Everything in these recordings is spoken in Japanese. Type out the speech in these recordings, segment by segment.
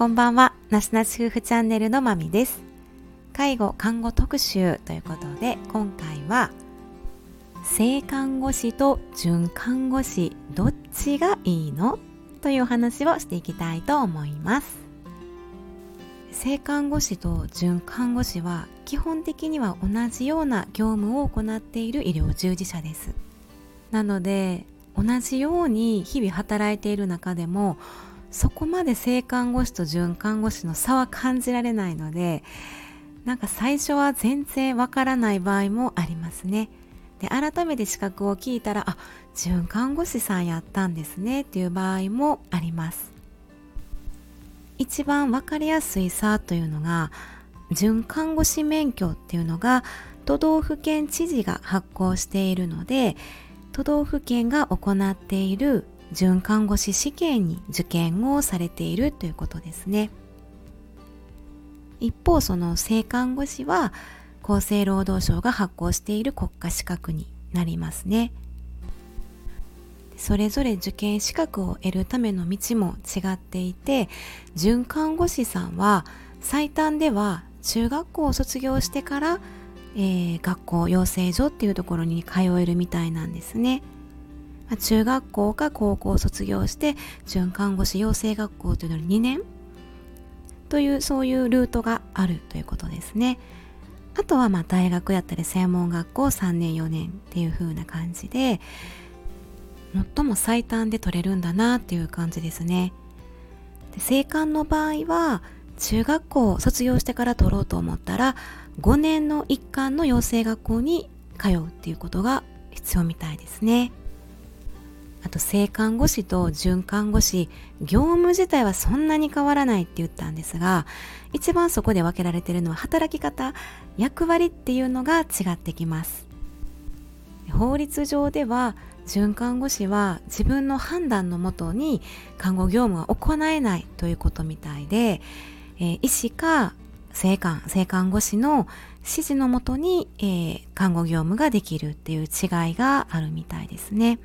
こんばんは。なしなし夫婦チャンネルのまみです。介護看護特集ということで今回は性看護師と準看護師どっちがいいの？という話をしていきたいと思います。性看護師と準看護師は基本的には同じような業務を行っている医療従事者です。なので同じように日々働いている中でもそこまで性看護師と准看護師の差は感じられないのでなんか最初は全然わからない場合もありますね。で改めて資格を聞いたらあ准看護師さんやったんですねっていう場合もあります。一番わかりやすい差というのが准看護師免許っていうのが都道府県知事が発行しているので都道府県が行っている准看護師試験に受験をされているということですね一方その正看護師は厚生労働省が発行している国家資格になりますねそれぞれ受験資格を得るための道も違っていて准看護師さんは最短では中学校を卒業してから、えー、学校養成所っていうところに通えるみたいなんですね。ま中学校か高校を卒業して准看護師養成学校というのに2年というそういうルートがあるということですね。あとはまあ大学やったり専門学校3年4年っていう風な感じで最も最短で取れるんだなっていう感じですね。で生還の場合は中学校を卒業してから取ろうと思ったら5年の一貫の養成学校に通うっていうことが必要みたいですね。あと性看護師と准看護師業務自体はそんなに変わらないって言ったんですが一番そこで分けられてるのは働き方役割っていうのが違ってきます法律上では准看護師は自分の判断のもとに看護業務は行えないということみたいで、えー、医師か性看性看護師の指示のもとに、えー、看護業務ができるっていう違いがあるみたいですね。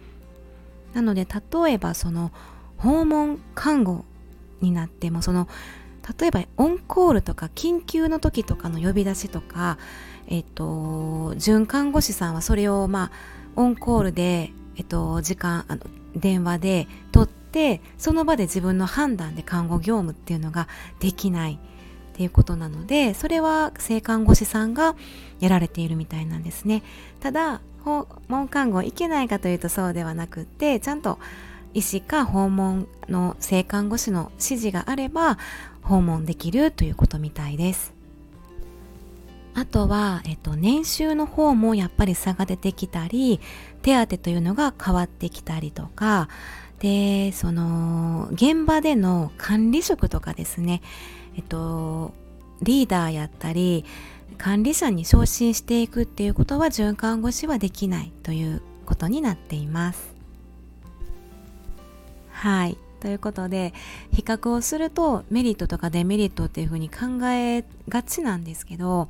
なので例えばその訪問看護になってもその例えばオンコールとか緊急の時とかの呼び出しとかえっと准看護師さんはそれをまあオンコールでえっと時間あの電話で取ってその場で自分の判断で看護業務っていうのができない。っていうことなのでそれは性看護師さんがやられているみたいなんですね。ただ訪問看護行けないかというとそうではなくってちゃんと医師か訪問の性看護師の指示があれば訪問できるということみたいです。あとは、えっと、年収の方もやっぱり差が出てきたり手当というのが変わってきたりとかでその現場での管理職とかですね。えっとリーダーやったり管理者に昇進していくっていうことは准看護師はできないということになっています。はい。ということで比較をするとメリットとかデメリットっていうふうに考えがちなんですけど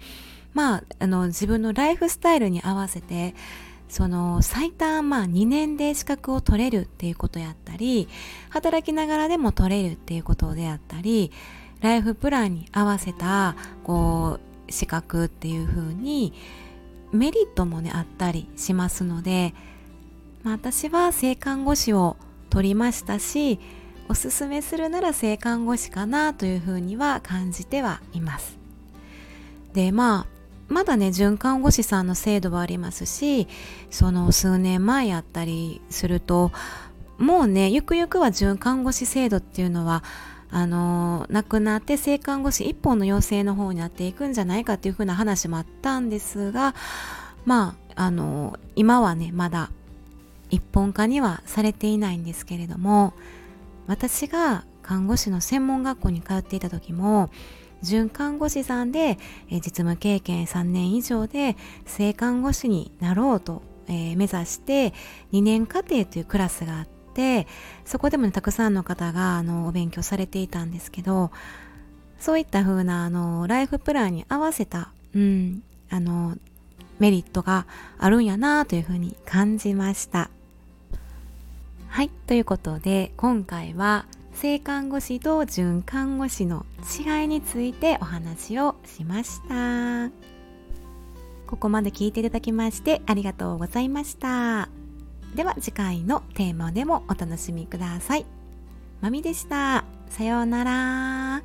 まああの自分のライフスタイルに合わせてその最短まあ2年で資格を取れるっていうことやったり働きながらでも取れるっていうことであったりライフプランに合わせたこう資格っていう風にメリットもねあったりしますので、まあ、私は性看護師を取りましたしおすすめするなら性看護師かなというふうには感じてはいます。でまあまだね准看護師さんの制度はありますしその数年前やったりするともうねゆくゆくは准看護師制度っていうのはあの亡くなって性看護師一本の要請の方になっていくんじゃないかっていうふうな話もあったんですがまああの今はねまだ一本化にはされていないんですけれども私が看護師の専門学校に通っていた時も准看護師さんで、実務経験3年以上で性看護師になろうと、え、目指して2年課程というクラスがあっててそこでもねたくさんの方があのお勉強されていたんですけどそういった風なあなライフプランに合わせた、うん、あのメリットがあるんやなというふうに感じました。はい、ということで今回は性看護師と準看護師の違いについてお話をしましたここまで聞いていただきましてありがとうございましたでは次回のテーマでもお楽しみください。まみでした。さようなら。